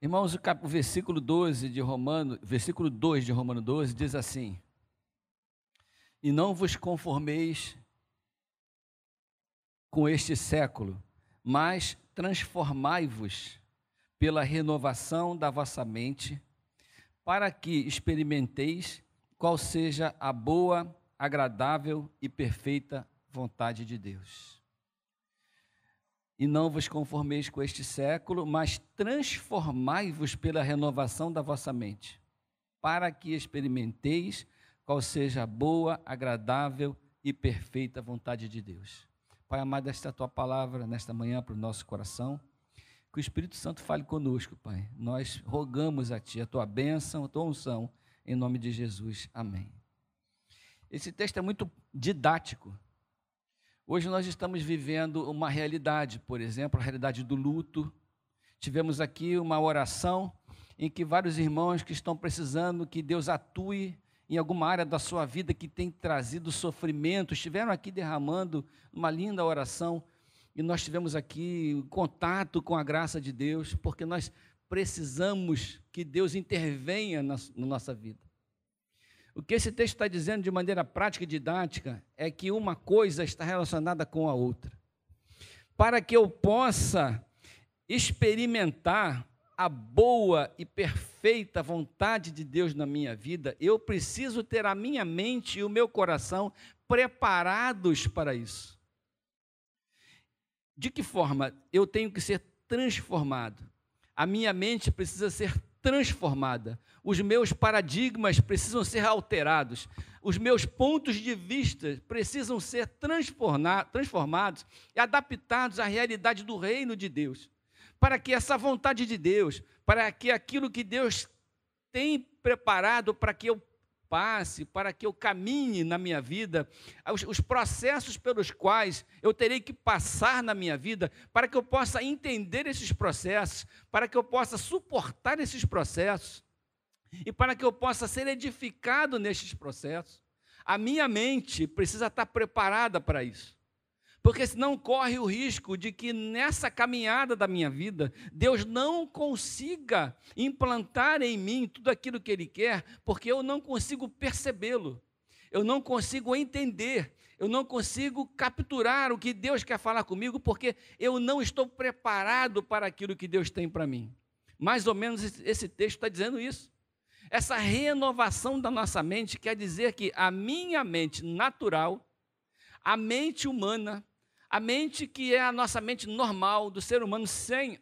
Irmãos, o, cap... o versículo 12 de Romano, versículo 2 de Romano 12 diz assim: E não vos conformeis com este século, mas transformai-vos pela renovação da vossa mente, para que experimenteis qual seja a boa, agradável e perfeita vontade de Deus. E não vos conformeis com este século, mas transformai-vos pela renovação da vossa mente, para que experimenteis qual seja a boa, agradável e perfeita vontade de Deus. Pai amado, esta é a tua palavra nesta manhã para o nosso coração. Que o Espírito Santo fale conosco, Pai. Nós rogamos a Ti a tua bênção, a tua unção, em nome de Jesus. Amém. Esse texto é muito didático. Hoje nós estamos vivendo uma realidade, por exemplo, a realidade do luto. Tivemos aqui uma oração em que vários irmãos que estão precisando que Deus atue em alguma área da sua vida que tem trazido sofrimento, estiveram aqui derramando uma linda oração e nós tivemos aqui contato com a graça de Deus, porque nós precisamos que Deus intervenha na, nossa vida. O que esse texto está dizendo de maneira prática e didática é que uma coisa está relacionada com a outra. Para que eu possa experimentar a boa e perfeita vontade de Deus na minha vida, eu preciso ter a minha mente e o meu coração preparados para isso. De que forma eu tenho que ser transformado? A minha mente precisa ser transformada, os meus paradigmas precisam ser alterados, os meus pontos de vista precisam ser transformados e adaptados à realidade do reino de Deus. Para que essa vontade de Deus, para que aquilo que Deus tem preparado para que eu passe, para que eu caminhe na minha vida, os, os, processos pelos quais eu terei que passar na minha vida, para que eu possa entender esses processos, para que eu possa suportar esses processos e para que eu possa ser edificado nesses processos. A minha mente precisa estar preparada para isso porque senão corre o risco de que nessa caminhada da minha vida, Deus não consiga implantar em mim tudo aquilo que Ele quer, porque eu não consigo percebê-lo, eu não consigo entender, eu não consigo capturar o que Deus quer falar comigo, porque eu não estou preparado para aquilo que Deus tem para mim. Mais ou menos esse texto está dizendo isso. Essa renovação da nossa mente quer dizer que a minha mente natural, a mente humana, a mente que é a nossa mente normal do ser humano, sem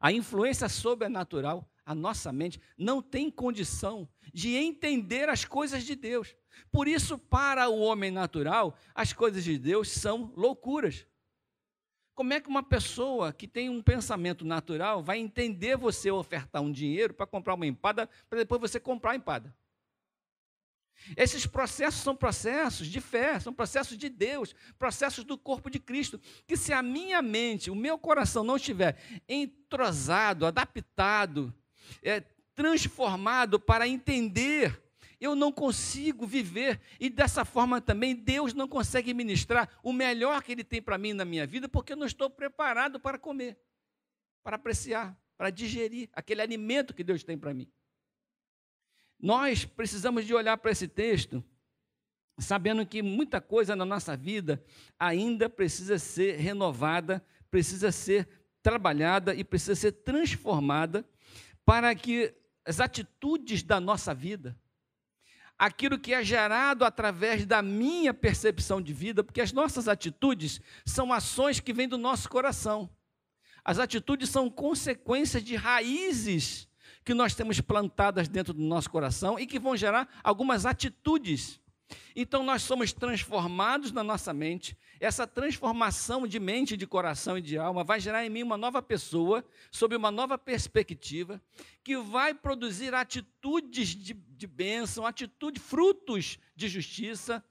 a influência sobrenatural, a nossa mente não tem condição de entender as coisas de Deus. Por isso, para o homem natural, as coisas de Deus são loucuras. Como é que uma pessoa que tem um pensamento natural vai entender você ofertar um dinheiro para comprar uma empada, para depois você comprar a empada? Esses processos são processos de fé, são processos de Deus, processos do corpo de Cristo. Que se a minha mente, o meu coração não estiver entrosado, adaptado, é, transformado para entender, eu não consigo viver e dessa forma também Deus não consegue ministrar o melhor que Ele tem para mim na minha vida, porque eu não estou preparado para comer, para apreciar, para digerir aquele alimento que Deus tem para mim. Nós precisamos de olhar para esse texto, sabendo que muita coisa na nossa vida ainda precisa ser renovada, precisa ser trabalhada e precisa ser transformada para que as atitudes da nossa vida, aquilo que é gerado através da minha percepção de vida, porque as nossas atitudes são ações que vêm do nosso coração. As atitudes são consequências de raízes que nós temos plantadas dentro do nosso coração e que vão gerar algumas atitudes. Então nós somos transformados na nossa mente. Essa transformação de mente, de coração e de alma vai gerar em mim uma nova pessoa, sob uma nova perspectiva, que vai produzir atitudes de, de bênção, atitudes, frutos de justiça,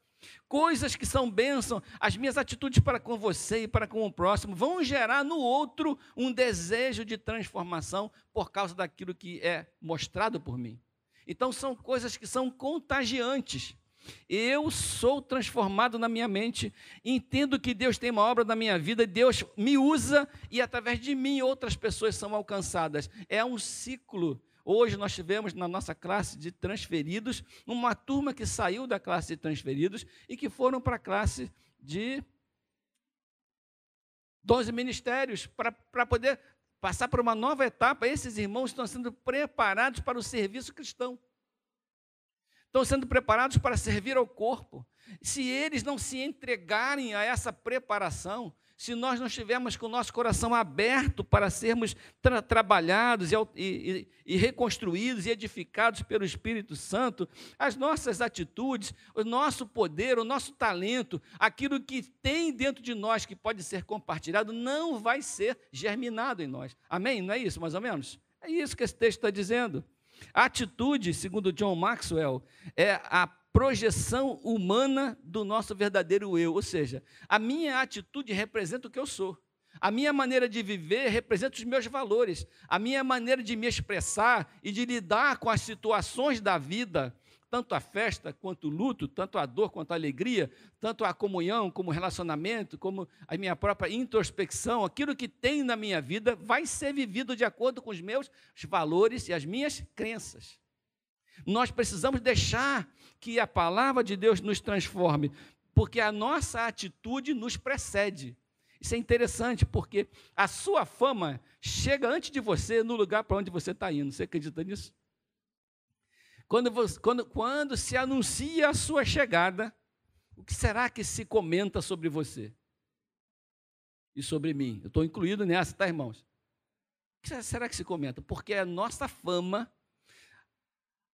Coisas que são bênção, as minhas atitudes para com você e para com o próximo vão gerar no outro um desejo de transformação por causa daquilo que é mostrado por mim. Então são coisas que são contagiantes. Eu sou transformado na minha mente, entendo que Deus tem uma obra na minha vida, Deus me usa e através de mim outras pessoas são alcançadas. É um ciclo. Hoje nós tivemos na nossa classe de transferidos uma turma que saiu da classe de transferidos e que foram para a classe de 12 ministérios para poder passar por uma nova etapa. Esses irmãos estão sendo preparados para o serviço cristão estão sendo preparados para servir ao corpo. Se eles não se entregarem a essa preparação, se nós não estivermos com o nosso coração aberto para sermos tra trabalhados e, e, e, reconstruídos e edificados pelo Espírito Santo, as nossas atitudes, o nosso poder, o nosso talento, aquilo que tem dentro de nós que pode ser compartilhado, não vai ser germinado em nós. Amém? Não é isso, mais ou menos? É isso que esse texto está dizendo. A atitude, segundo John Maxwell, é a projeção humana do nosso verdadeiro eu, ou seja, a minha atitude representa o que eu sou. A minha maneira de viver representa os meus valores. A minha maneira de me expressar e de lidar com as situações da vida tanto a festa quanto o luto, tanto a dor quanto a alegria, tanto a comunhão como o relacionamento, como a minha própria introspecção, aquilo que tem na minha vida vai ser vivido de acordo com os meus valores e as minhas crenças. Nós precisamos deixar que a palavra de Deus nos transforme, porque a nossa atitude nos precede. Isso é interessante, porque a sua fama chega antes de você no lugar para onde você está indo. Você acredita nisso? Quando, você, quando, quando se anuncia a sua chegada, o que será que se comenta sobre você? E sobre mim? Eu estou incluído nessa, tá, irmãos? O que será que se comenta? Porque a nossa fama,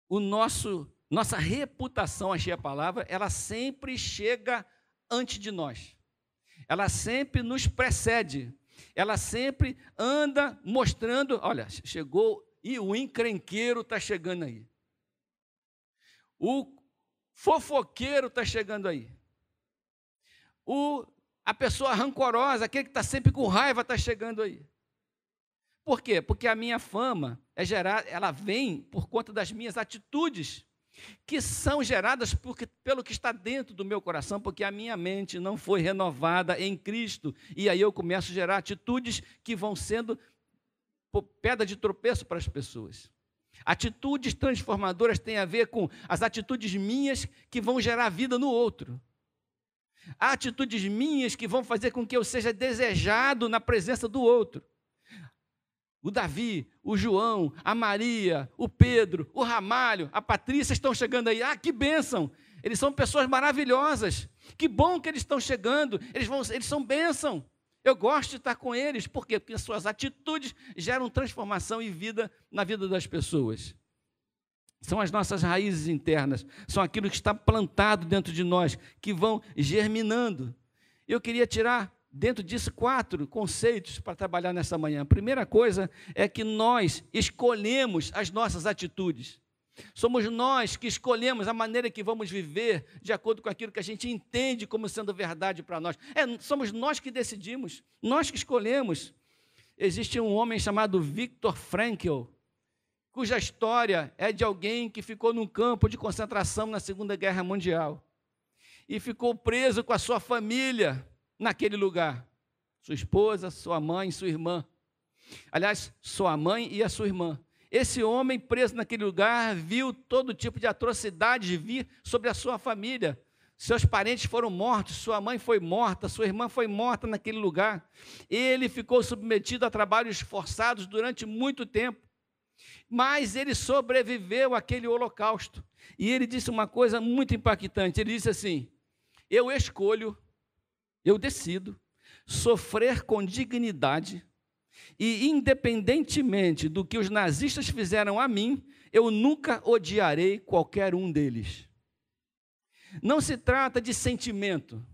o nosso, nossa reputação, achei a palavra, ela sempre chega antes de nós. Ela sempre nos precede. Ela sempre anda mostrando, olha, chegou e o encrenqueiro está chegando aí. O fofoqueiro está chegando aí. O, a pessoa rancorosa, aquele que está sempre com raiva, está chegando aí. Por quê? Porque a minha fama é gerada, ela vem por conta das minhas atitudes, que são geradas por, pelo que está dentro do meu coração, porque a minha mente não foi renovada em Cristo. E aí eu começo a gerar atitudes que vão sendo pedra de tropeço para as pessoas. Atitudes transformadoras têm a ver com as atitudes minhas que vão gerar vida no outro. Há atitudes minhas que vão fazer com que eu seja desejado na presença do outro. O Davi, o João, a Maria, o Pedro, o Ramalho, a Patrícia estão chegando aí. Ah, que bênção! Eles são pessoas maravilhosas. Que bom que eles estão chegando. Eles, vão, eles são bênção. Eu gosto de estar com eles, por quê? Porque suas atitudes geram transformação e vida na vida das pessoas. São as nossas raízes internas, são aquilo que está plantado dentro de nós, que vão germinando. Eu queria tirar dentro disso quatro conceitos para trabalhar nessa manhã. A primeira coisa é que nós escolhemos as nossas atitudes. Somos nós que escolhemos a maneira que vamos viver de acordo com aquilo que a gente entende como sendo verdade para nós. É, somos nós que decidimos, nós que escolhemos. Existe um homem chamado Viktor Frankl, cuja história é de alguém que ficou num campo de concentração na Segunda Guerra Mundial e ficou preso com a sua família naquele lugar. Sua esposa, sua mãe, sua irmã. Aliás, sua mãe e a sua irmã. Esse homem preso naquele lugar viu todo tipo de atrocidades vir sobre a sua família. Seus parentes foram mortos, sua mãe foi morta, sua irmã foi morta naquele lugar. Ele ficou submetido a trabalhos forçados durante muito tempo. Mas ele sobreviveu àquele holocausto. E ele disse uma coisa muito impactante. Ele disse assim: Eu escolho, eu decido sofrer com dignidade e independentemente do que os nazistas fizeram a mim, eu nunca odiarei qualquer um deles. Não se trata de sentimento,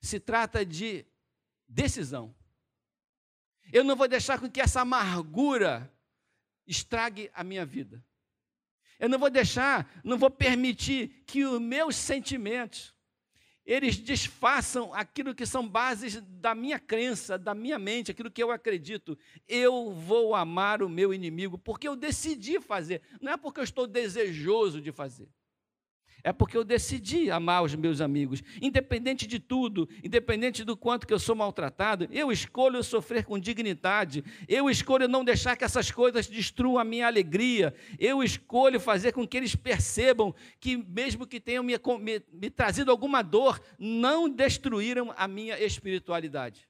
se trata de decisão. Eu não vou deixar com que essa amargura estrague a minha vida. Eu não vou deixar, não vou permitir que os meus sentimentos, eles desfaçam aquilo que são bases da minha crença, da minha mente, aquilo que eu acredito. Eu vou amar o meu inimigo porque eu decidi fazer, não é porque eu estou desejoso de fazer. É porque eu decidi amar os meus amigos, independente de tudo, independente do quanto que eu sou maltratado, eu escolho sofrer com dignidade, eu escolho não deixar que essas coisas destruam a minha alegria, eu escolho fazer com que eles percebam que, mesmo que tenham me, me, me trazido alguma dor, não destruíram a minha espiritualidade.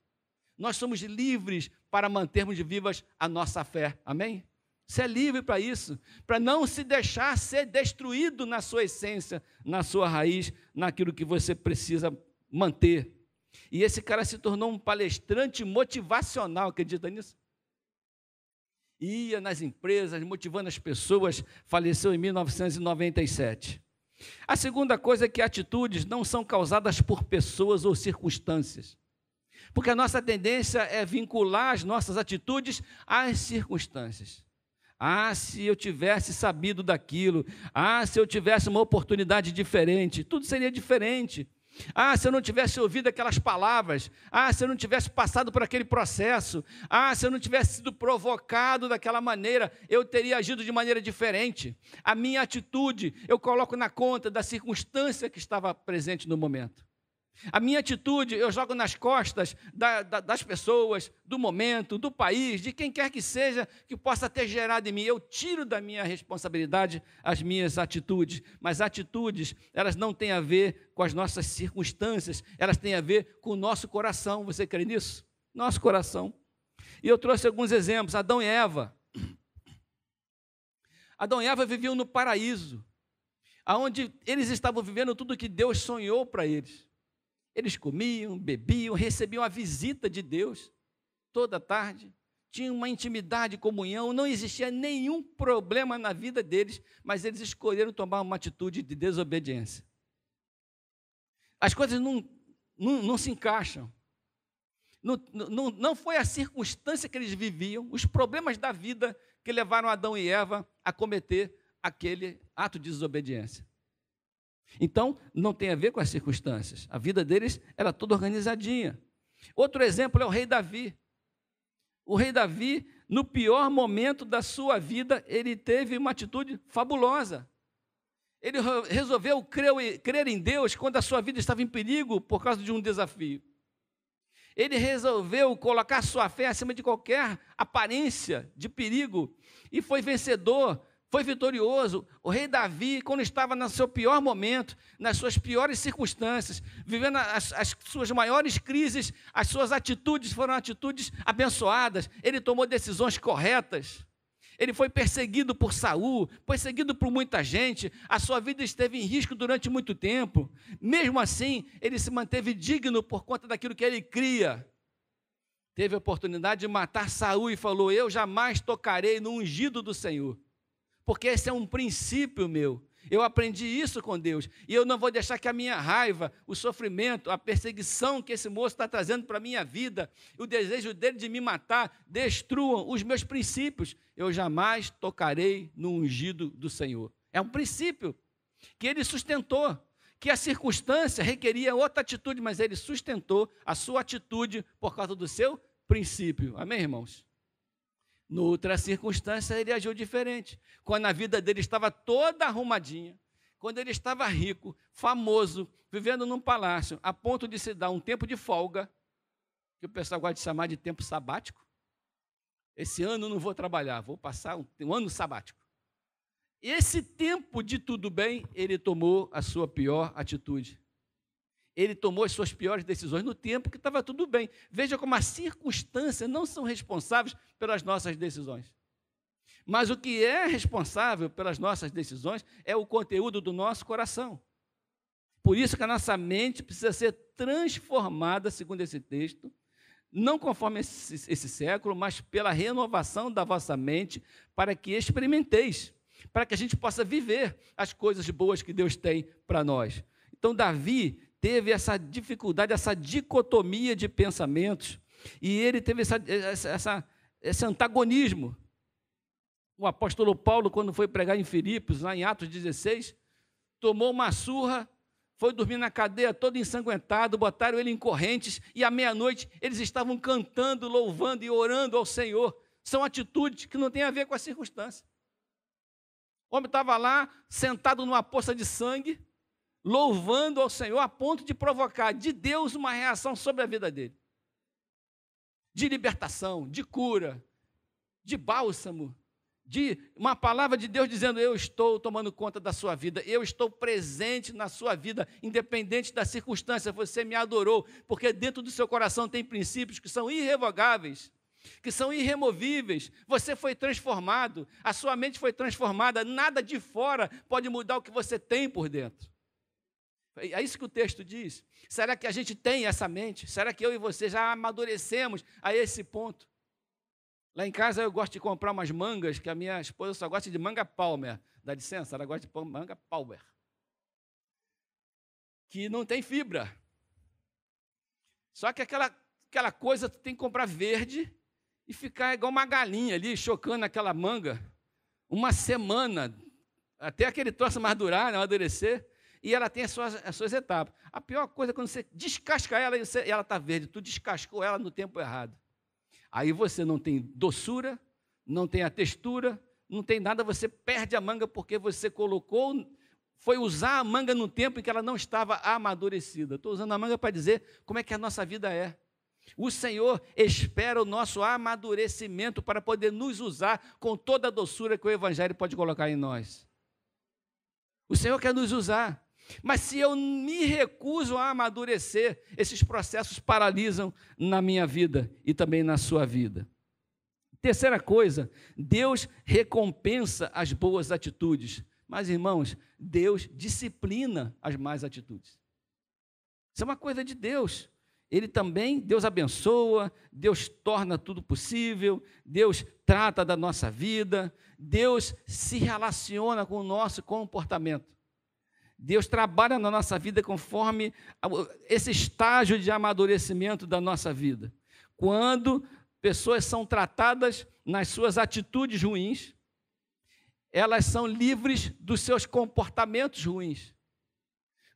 Nós somos livres para mantermos vivas a nossa fé, amém? Você é livre para isso, para não se deixar ser destruído na sua essência, na sua raiz, naquilo que você precisa manter. E esse cara se tornou um palestrante motivacional, acredita nisso? Ia nas empresas, motivando as pessoas, faleceu em 1997. A segunda coisa é que atitudes não são causadas por pessoas ou circunstâncias. Porque a nossa tendência é vincular as nossas atitudes às circunstâncias. Ah, se eu tivesse sabido daquilo. Ah, se eu tivesse uma oportunidade diferente. Tudo seria diferente. Ah, se eu não tivesse ouvido aquelas palavras. Ah, se eu não tivesse passado por aquele processo. Ah, se eu não tivesse sido provocado daquela maneira, eu teria agido de maneira diferente. A minha atitude eu coloco na conta da circunstância que estava presente no momento. A minha atitude eu jogo nas costas da, da, das pessoas, do momento, do país, de quem quer que seja que possa ter gerado em mim. Eu tiro da minha responsabilidade as minhas atitudes, mas atitudes, elas não têm a ver com as nossas circunstâncias, elas têm a ver com o nosso coração. Você crê nisso? Nosso coração. E eu trouxe alguns exemplos: Adão e Eva. Adão e Eva viviam no paraíso, aonde eles estavam vivendo tudo que Deus sonhou para eles. Eles comiam, bebiam, recebiam a visita de Deus toda tarde, tinham uma intimidade, comunhão, não existia nenhum problema na vida deles, mas eles escolheram tomar uma atitude de desobediência. As coisas não, não, não se encaixam. Não, não, não foi a circunstância que eles viviam, os problemas da vida que levaram Adão e Eva a cometer aquele ato de desobediência. Então, não tem a ver com as circunstâncias. A vida deles era toda organizadinha. Outro exemplo é o rei Davi. O rei Davi, no pior momento da sua vida, ele teve uma atitude fabulosa. Ele resolveu crer, crer em Deus quando a sua vida estava em perigo por causa de um desafio. Ele resolveu colocar sua fé acima de qualquer aparência de perigo e foi vencedor foi vitorioso. O rei Davi, quando estava no seu pior momento, nas suas piores circunstâncias, vivendo as, as, suas maiores crises, as suas atitudes foram atitudes abençoadas. Ele tomou decisões corretas. Ele foi perseguido por Saul, perseguido por muita gente, a sua vida esteve em risco durante muito tempo. Mesmo assim, ele se manteve digno por conta daquilo que ele cria. Teve a oportunidade de matar Saul e falou: Eu jamais tocarei no ungido do Senhor porque esse é um princípio meu. Eu aprendi isso com Deus. E eu não vou deixar que a minha raiva, o sofrimento, a perseguição que esse moço está trazendo para a minha vida, o desejo dele de me matar, destruam os meus princípios. Eu jamais tocarei no ungido do Senhor. É um princípio que ele sustentou, que a circunstância requeria outra atitude, mas ele sustentou a sua atitude por causa do seu princípio. Amém, irmãos? Noutra circunstância, ele agiu diferente. Quando a vida dele estava toda arrumadinha, quando ele estava rico, famoso, vivendo num palácio, a ponto de se dar um tempo de folga, que o pessoal gosta de chamar de tempo sabático. Esse ano não vou trabalhar, vou passar um, um ano sabático. Esse tempo de tudo bem, ele tomou a sua pior atitude ele tomou as suas piores decisões no tempo que estava tudo bem. Veja como as circunstâncias não são responsáveis pelas nossas decisões. Mas o que é responsável pelas nossas decisões é o conteúdo do nosso coração. Por isso que a nossa mente precisa ser transformada, segundo esse texto, não conforme esse, esse século, mas pela renovação da vossa mente, para que experimenteis, para que a gente possa viver as coisas boas que Deus tem para nós. Então, Davi teve essa dificuldade, essa dicotomia de pensamentos, e ele teve essa, essa, esse antagonismo. O apóstolo Paulo, quando foi pregar em Filipos, lá em Atos 16, tomou uma surra, foi dormir na cadeia todo ensanguentado, botaram ele em correntes, e à meia-noite eles estavam cantando, louvando e orando ao Senhor. São atitudes que não têm a ver com a circunstância. O homem estava lá, sentado numa poça de sangue, louvando ao Senhor a ponto de provocar de Deus uma reação sobre a vida dele. De libertação, de cura, de bálsamo, de uma palavra de Deus dizendo: Eu estou tomando conta da sua vida, eu estou presente na sua vida, independente da circunstância, você me adorou, porque dentro do seu coração tem princípios que são irrevogáveis, que são irremovíveis. Você foi transformado, a sua mente foi transformada, nada de fora pode mudar o que você tem por dentro. É isso que o texto diz. Será que a gente tem essa mente? Será que eu e você já amadurecemos a esse ponto? Lá em casa eu gosto de comprar umas mangas, que a minha esposa só gosta de manga palmer. Dá licença, ela gosta de manga palmer. Que não tem fibra. Só que aquela, aquela coisa tu tem que comprar verde e ficar igual uma galinha ali, chocando aquela manga. Uma semana, até aquele troço mais durar, né, amadurecer. E ela tem as suas, as suas etapas. A pior coisa é quando você descasca ela e, você, e ela está verde. Tu descascou ela no tempo errado. Aí você não tem doçura, não tem a textura, não tem nada, você perde a manga porque você colocou, foi usar a manga no tempo em que ela não estava amadurecida. Estou usando a manga para dizer como é que a nossa vida é. O Senhor espera o nosso amadurecimento para poder nos usar com toda a doçura que o Evangelho pode colocar em nós. O Senhor quer nos usar. Mas se eu me recuso a amadurecer, esses processos paralisam na minha vida e também na sua vida. Terceira coisa, Deus recompensa as boas atitudes. Mas, irmãos, Deus disciplina as más atitudes. Isso é uma coisa de Deus. Ele também, Deus abençoa, Deus torna tudo possível, Deus trata da nossa vida, Deus se relaciona com o nosso comportamento. Deus trabalha na nossa vida conforme esse estágio de amadurecimento da nossa vida. Quando pessoas são tratadas nas suas atitudes ruins, elas são livres dos seus comportamentos ruins.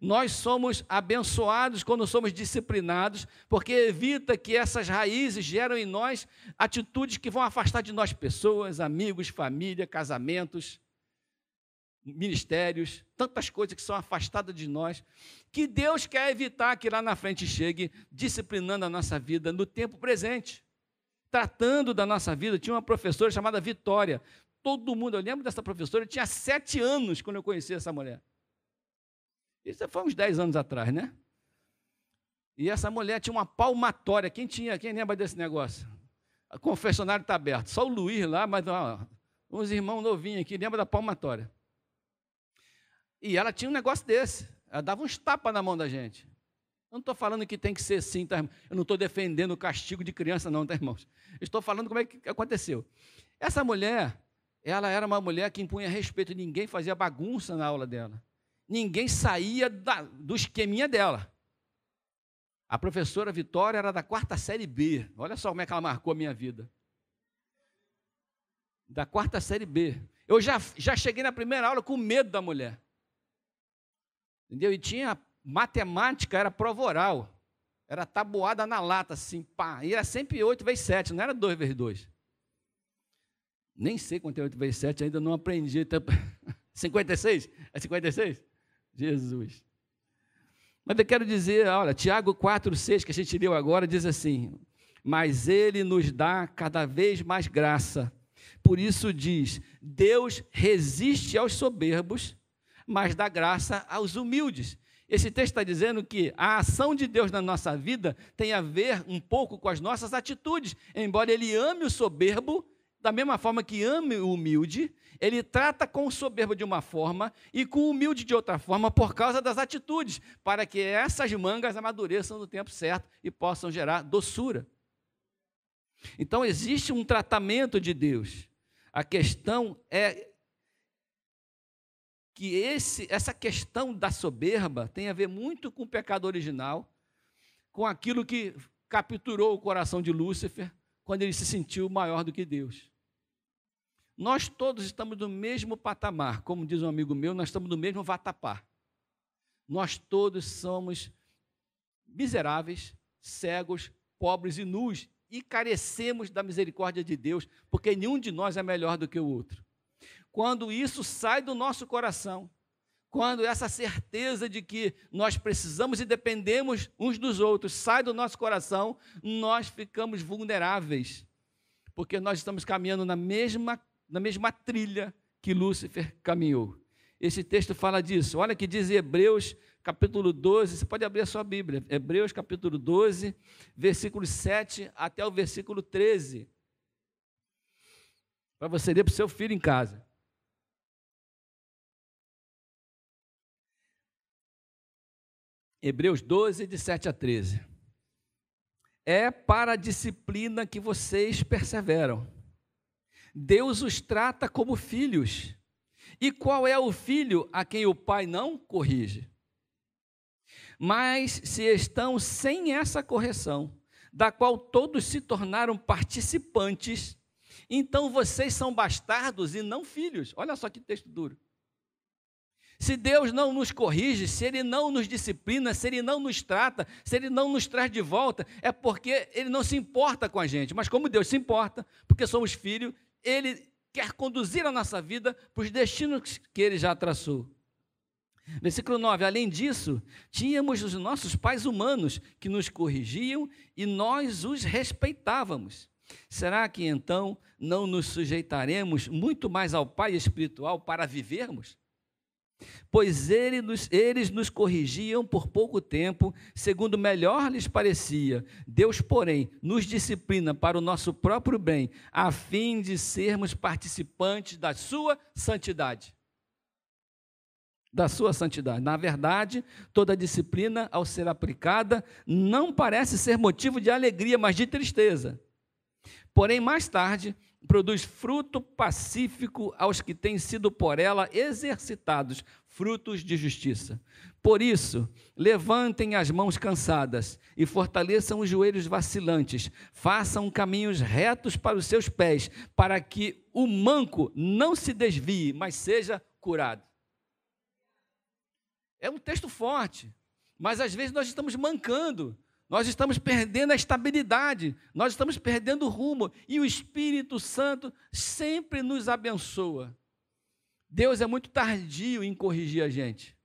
Nós somos abençoados quando somos disciplinados, porque evita que essas raízes geram em nós atitudes que vão afastar de nós pessoas, amigos, família, casamentos ministérios, tantas coisas que são afastadas de nós, que Deus quer evitar que lá na frente chegue disciplinando a nossa vida no tempo presente, tratando da nossa vida. Tinha uma professora chamada Vitória. Todo mundo, eu lembro dessa professora, tinha sete anos quando eu conheci essa mulher. Isso foi uns dez anos atrás, né? E essa mulher tinha uma palmatória. Quem tinha? Quem lembra desse negócio? O confessionário está aberto. Só o Luiz lá, mas ó, uns irmãos novinhos aqui, lembra da palmatória. E ela tinha um negócio desse. Ela dava uns tapas na mão da gente. Eu não estou falando que tem que ser assim, tá, Eu não estou defendendo o castigo de criança, não, tá, irmãos? estou falando como é que aconteceu. Essa mulher, ela era uma mulher que impunha respeito. Ninguém fazia bagunça na aula dela. Ninguém saía da, do esqueminha dela. A professora Vitória era da quarta série B. Olha só como é que ela marcou a minha vida. Da quarta série B. Eu já, já cheguei na primeira aula com medo da mulher. Entendeu? E tinha matemática, era prova oral. Era tabuada na lata, assim, pá. E era sempre 8 vezes 7, não era 2 vezes 2. Nem sei quanto é 8 vezes 7, ainda não aprendi. 56? É 56? Jesus. Mas eu quero dizer, olha, Tiago 4, 6, que a gente leu agora, diz assim: Mas ele nos dá cada vez mais graça. Por isso diz: Deus resiste aos soberbos mas dá graça aos humildes. Esse texto está dizendo que a ação de Deus na nossa vida tem a ver um pouco com as nossas atitudes. Embora Ele ame o soberbo, da mesma forma que ame o humilde, Ele trata com o soberbo de uma forma e com o humilde de outra forma por causa das atitudes, para que essas mangas amadureçam no tempo certo e possam gerar doçura. Então existe um tratamento de Deus. A questão é que esse, essa questão da soberba tem a ver muito com o pecado original, com aquilo que capturou o coração de Lúcifer quando ele se sentiu maior do que Deus. Nós todos estamos no mesmo patamar, como diz um amigo meu, nós estamos no mesmo vatapá. Nós todos somos miseráveis, cegos, pobres e nus e carecemos da misericórdia de Deus, porque nenhum de nós é melhor do que o outro. Quando isso sai do nosso coração, quando essa certeza de que nós precisamos e dependemos uns dos outros sai do nosso coração, nós ficamos vulneráveis, porque nós estamos caminhando na mesma, na mesma trilha que Lúcifer caminhou. Esse texto fala disso. Olha que diz Hebreus capítulo 12, você pode abrir a sua Bíblia, Hebreus capítulo 12, versículo 7 até o versículo 13. Para você ler para o seu filho em casa. Hebreus 12, de 7 a 13. É para a disciplina que vocês perseveram. Deus os trata como filhos. E qual é o filho a quem o pai não corrige? Mas se estão sem essa correção, da qual todos se tornaram participantes, então vocês são bastardos e não filhos. Olha só que texto duro. Se Deus não nos corrige, se Ele não nos disciplina, se Ele não nos trata, se Ele não nos traz de volta, é porque Ele não se importa com a gente. Mas como Deus se importa, porque somos filhos, Ele quer conduzir a nossa vida para os destinos que Ele já traçou. Versículo 9: Além disso, tínhamos os nossos pais humanos que nos corrigiam e nós os respeitávamos. Será que então não nos sujeitaremos muito mais ao Pai espiritual para vivermos? Pois ele nos, eles nos corrigiam por pouco tempo, segundo melhor lhes parecia. Deus, porém, nos disciplina para o nosso próprio bem, a fim de sermos participantes da sua santidade. Da sua santidade. Na verdade, toda disciplina, ao ser aplicada, não parece ser motivo de alegria, mas de tristeza. Porém, mais tarde, produz fruto pacífico aos que têm sido por ela exercitados, frutos de justiça. Por isso, levantem as mãos cansadas e fortaleçam os joelhos vacilantes, façam caminhos retos para os seus pés, para que o manco não se desvie, mas seja curado. É um texto forte, mas às vezes nós estamos mancando, nós estamos perdendo a estabilidade, nós estamos perdendo o rumo, e o Espírito Santo sempre nos abençoa. Deus é muito tardio em corrigir a gente.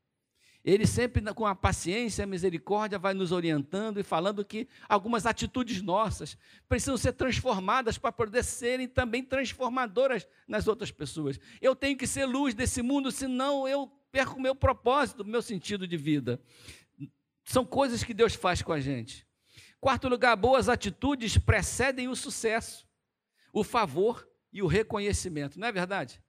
Ele sempre, com a paciência a misericórdia, vai nos orientando e falando que algumas atitudes nossas precisam ser transformadas para poder serem também transformadoras nas outras pessoas. Eu tenho que ser luz desse mundo, senão eu perco o meu propósito, o meu sentido de vida. São coisas que Deus faz com a gente. Quarto lugar, boas atitudes precedem o sucesso, o favor e o reconhecimento. Não é verdade?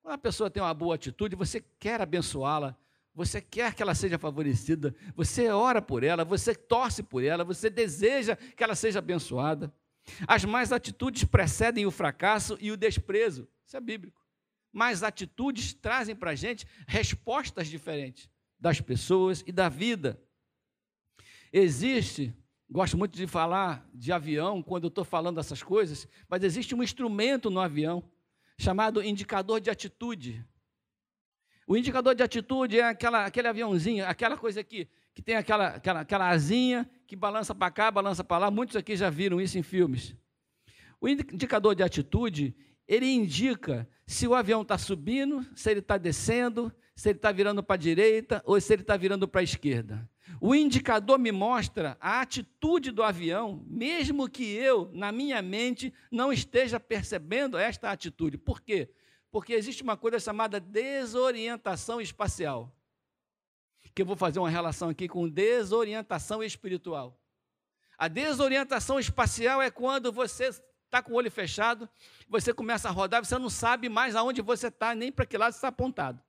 Quando a pessoa tem uma boa atitude, você quer abençoá-la, você quer que ela seja favorecida, você ora por ela, você torce por ela, você deseja que ela seja abençoada. As más atitudes precedem o fracasso e o desprezo. Isso é bíblico. Mas atitudes trazem para a gente respostas diferentes das pessoas e da vida. Existe, gosto muito de falar de avião quando eu estou falando essas coisas, mas existe um instrumento no avião chamado indicador de atitude. O indicador de atitude é aquela, aquele aviãozinho, aquela coisa aqui, que tem aquela, aquela, aquela asinha que balança para cá, balança para lá. Muitos aqui já viram isso em filmes. O indicador de atitude, ele indica se o avião está subindo, se ele está descendo, se ele está virando para a direita ou se ele está virando para a esquerda. O indicador me mostra a atitude do avião, mesmo que eu, na minha mente, não esteja percebendo esta atitude. Por quê? Porque existe uma coisa chamada desorientação espacial. Que eu vou fazer uma relação aqui com desorientação espiritual. A desorientação espacial é quando você está com o olho fechado, você começa a rodar, você não sabe mais aonde você está, nem para que lado está apontado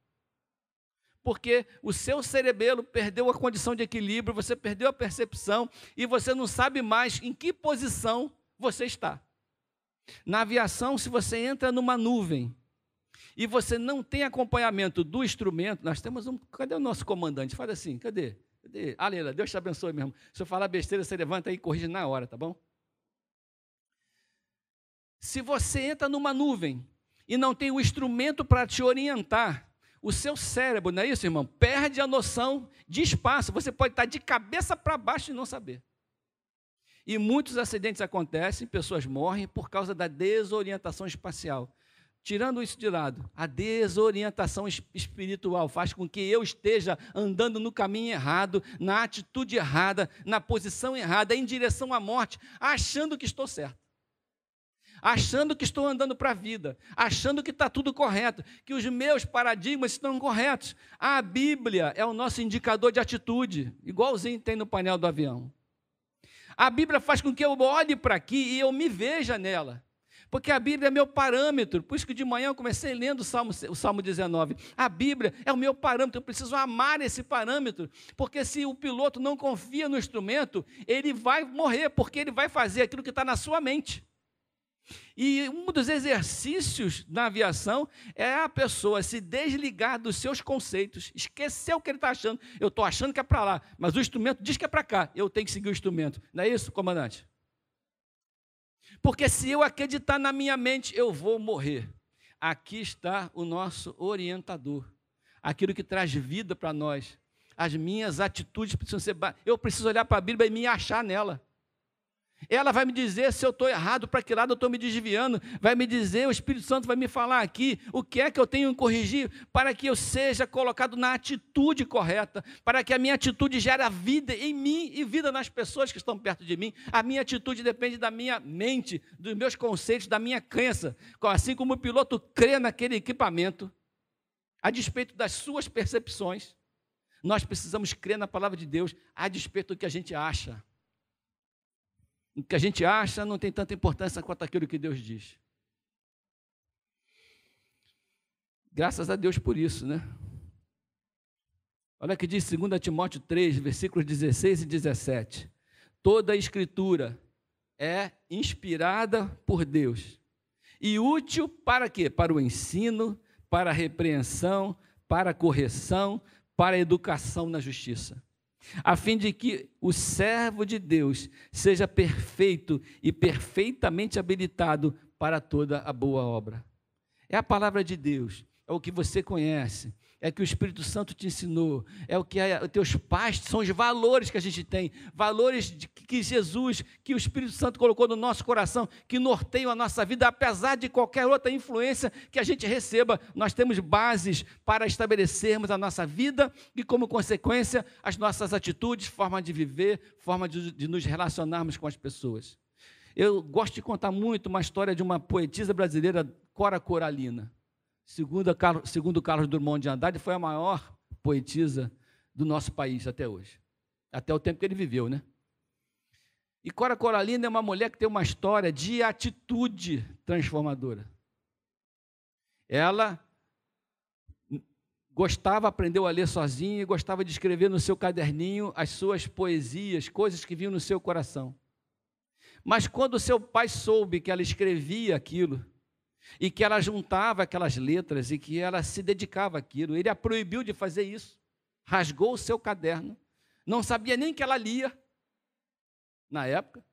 porque o seu cerebelo perdeu a condição de equilíbrio, você perdeu a percepção e você não sabe mais em que posição você está. Na aviação, se você entra numa nuvem e você não tem acompanhamento do instrumento, nós temos um. Cadê o nosso comandante? Fala assim, cadê? Cadê? Aleluia, Deus te abençoe mesmo. Se eu falar besteira, você levanta e corrige na hora, tá bom? Se você entra numa nuvem e não tem o instrumento para te orientar, o seu cérebro, não é isso, irmão? Perde a noção de espaço. Você pode estar de cabeça para baixo e não saber. E muitos acidentes acontecem, pessoas morrem por causa da desorientação espacial. tirando isso de lado, a desorientação espiritual faz com que eu esteja andando no caminho errado, na atitude errada, na posição errada, em direção à morte, achando que estou certo. Achando que estou andando para a vida, achando que está tudo correto, que os meus paradigmas estão corretos. A Bíblia é o nosso indicador de atitude, igualzinho tem no painel do avião. A Bíblia faz com que eu olhe para aqui e eu me veja nela. Porque a Bíblia é meu parâmetro. Por isso que de manhã eu comecei lendo o Salmo, o Salmo 19. A Bíblia é o meu parâmetro. Eu preciso amar esse parâmetro. Porque se o piloto não confia no instrumento, ele vai morrer, porque ele vai fazer aquilo que está na sua mente. E um dos exercícios na aviação é a pessoa se desligar dos seus conceitos, esquecer o que ele está achando. Eu estou achando que é para lá, mas o instrumento diz que é para cá. Eu tenho que seguir o instrumento. Não é isso, comandante? Porque se eu acreditar na minha mente, eu vou morrer. Aqui está o nosso orientador, aquilo que traz vida para nós. As minhas atitudes precisam ser. Eu preciso olhar para a Bíblia e me achar nela. Ela vai me dizer se eu estou errado, para que lado eu estou me desviando. Vai me dizer, o Espírito Santo vai me falar aqui o que é que eu tenho que corrigir para que eu seja colocado na atitude correta, para que a minha atitude gere vida em mim e vida nas pessoas que estão perto de mim. A minha atitude depende da minha mente, dos meus conceitos, da minha crença. Assim como o piloto crê naquele equipamento, a despeito das suas percepções, nós precisamos crer na palavra de Deus, a despeito do que a gente acha. O que a gente acha não tem tanta importância quanto aquilo que Deus diz. Graças a Deus por isso, né? Olha que diz 2 Timóteo 3, versículos 16 e 17. Toda a escritura é inspirada por Deus e útil para quê? Para o ensino, para a repreensão, para a correção, para a educação na justiça, a fim de que o servo de Deus seja perfeito e perfeitamente habilitado para toda a boa obra. É a palavra de Deus, é o que você conhece, é que o Espírito Santo te ensinou, é o que os teus pais, são os valores que a gente tem, valores de, que Jesus, que o Espírito Santo colocou no nosso coração, que norteiam a nossa vida, apesar de qualquer outra influência que a gente receba, nós temos bases para estabelecermos a nossa vida e, como consequência, as nossas atitudes, forma de viver, forma de, de nos relacionarmos com as pessoas. Eu gosto de contar muito uma história de uma poetisa brasileira, Cora Coralina. Segundo segundo Carlos Drummond de Andrade, foi a maior poetisa do nosso país até hoje. Até o tempo que ele viveu, né? E Cora Coralina é uma mulher que tem uma história de atitude transformadora. Ela gostava, aprendeu a ler sozinha e gostava de escrever no seu caderninho as suas poesias, coisas que vinham no seu coração. Mas quando seu pai soube que ela escrevia aquilo, e que ela juntava aquelas letras e que ela se dedicava àquilo. Ele a proibiu de fazer isso, rasgou o seu caderno, não sabia nem que ela lia na época,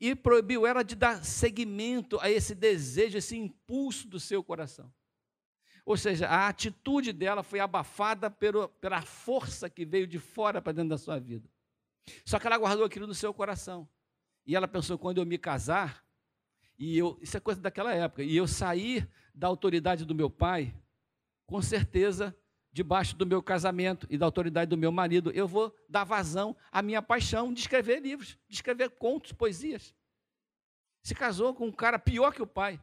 e proibiu ela de dar seguimento a esse desejo, esse impulso do seu coração. Ou seja, a atitude dela foi abafada pela força que veio de fora para dentro da sua vida. Só que ela guardou aquilo no seu coração. E ela pensou: quando eu me casar, e eu, isso é coisa daquela época. E eu sair da autoridade do meu pai, com certeza, debaixo do meu casamento e da autoridade do meu marido, eu vou dar vazão à minha paixão de escrever livros, de escrever contos, poesias. Se casou com um cara pior que o pai.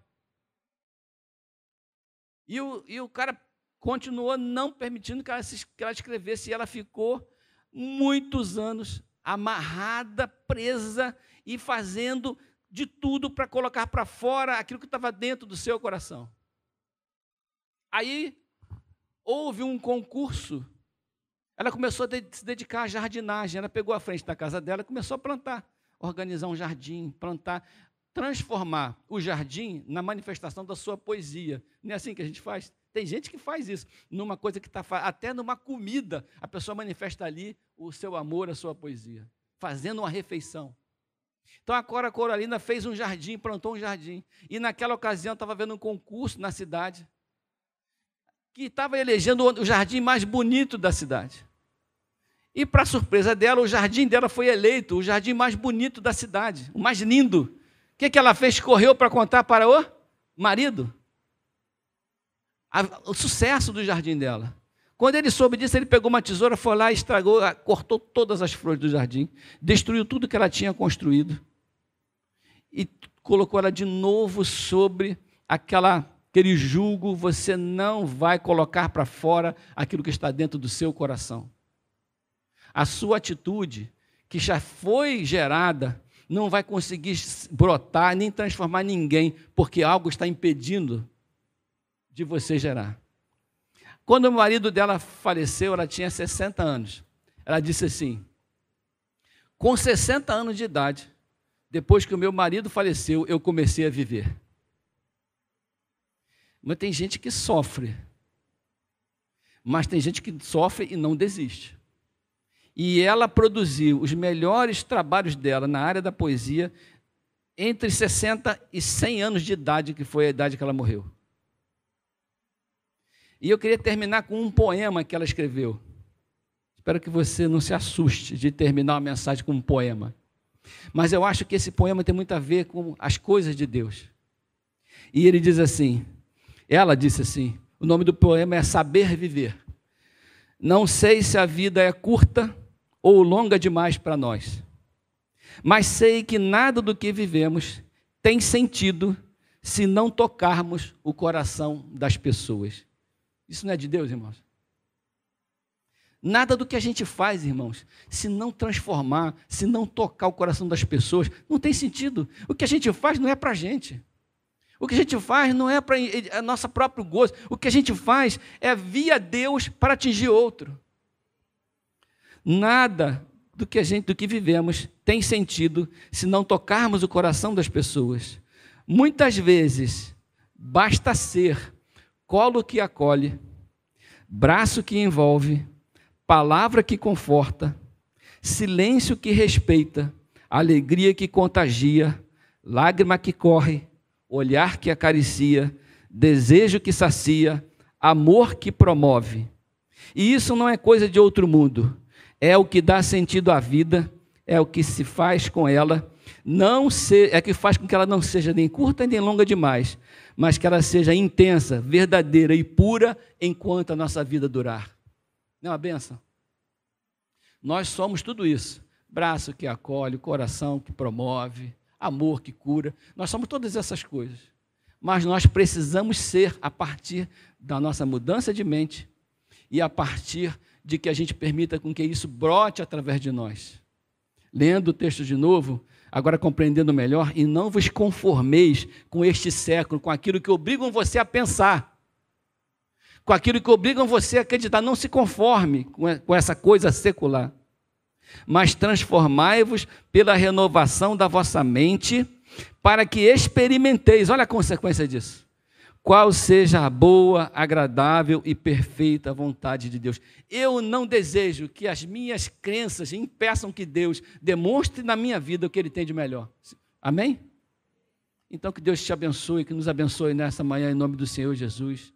E o, e o cara continuou não permitindo que ela, que ela escrevesse, e ela ficou muitos anos amarrada, presa e fazendo de tudo para colocar para fora aquilo que estava dentro do seu coração. Aí houve um concurso. Ela começou a se dedicar à jardinagem. Ela pegou a frente da casa dela e começou a plantar, organizar um jardim, plantar, transformar o jardim na manifestação da sua poesia. Não é assim que a gente faz? Tem gente que faz isso, numa coisa que está até numa comida, a pessoa manifesta ali o seu amor, a sua poesia, fazendo uma refeição. Então a Cora Coralina fez um jardim, plantou um jardim. E naquela ocasião estava vendo um concurso na cidade que estava elegendo o jardim mais bonito da cidade. E para surpresa dela, o jardim dela foi eleito o jardim mais bonito da cidade, o mais lindo. O que, que ela fez? Correu para contar para o marido. o sucesso do jardim dela. Quando ele soube disso, ele pegou uma tesoura, foi lá, estragou, cortou todas as flores do jardim, destruiu tudo que ela tinha construído e colocou ela de novo sobre aquela aquele julgo, você não vai colocar para fora aquilo que está dentro do seu coração. A sua atitude, que já foi gerada, não vai conseguir brotar nem transformar ninguém, porque algo está impedindo de você gerar. Quando o marido dela faleceu, ela tinha 60 anos. Ela disse assim: com 60 anos de idade, depois que o meu marido faleceu, eu comecei a viver. Mas tem gente que sofre. Mas tem gente que sofre e não desiste. E ela produziu os melhores trabalhos dela na área da poesia entre 60 e 100 anos de idade, que foi a idade que ela morreu. E eu queria terminar com um poema que ela escreveu. Espero que você não se assuste de terminar uma mensagem com um poema. Mas eu acho que esse poema tem muito a ver com as coisas de Deus. E ele diz assim: ela disse assim: o nome do poema é Saber Viver. Não sei se a vida é curta ou longa demais para nós, mas sei que nada do que vivemos tem sentido se não tocarmos o coração das pessoas. Isso não é de Deus, irmãos? Nada do que a gente faz, irmãos, se não transformar, se não tocar o coração das pessoas, não tem sentido. O que a gente faz não é para a gente. O que a gente faz não é para a nosso próprio gozo. O que a gente faz é via Deus para atingir outro. Nada do que a gente, do que vivemos, tem sentido se não tocarmos o coração das pessoas. Muitas vezes basta ser colo que acolhe, braço que envolve, palavra que conforta, silêncio que respeita, alegria que contagia, lágrima que corre, olhar que acaricia, desejo que sacia, amor que promove. E isso não é coisa de outro mundo, é o que dá sentido à vida, é o que se faz com ela, não se, é que faz com que ela não seja nem curta nem longa demais, mas que ela seja intensa, verdadeira e pura enquanto a nossa vida durar. Não é uma benção? Nós somos tudo isso: braço que acolhe, coração que promove, amor que cura. Nós somos todas essas coisas. Mas nós precisamos ser a partir da nossa mudança de mente e a partir de que a gente permita com que isso brote através de nós. Lendo o texto de novo, agora compreendendo melhor, e não vos conformeis com este século, com aquilo que obrigam você a pensar, com aquilo que obrigam você a acreditar. Não se conforme com essa coisa secular, mas transformai-vos pela renovação da vossa mente, para que experimenteis, olha a consequência disso qual seja a boa, agradável e perfeita vontade de Deus. Eu não desejo que as minhas crenças impeçam que Deus demonstre na minha vida o que Ele tem de melhor. Amém? Então que Deus te abençoe, que nos abençoe nessa manhã em nome do Senhor Jesus.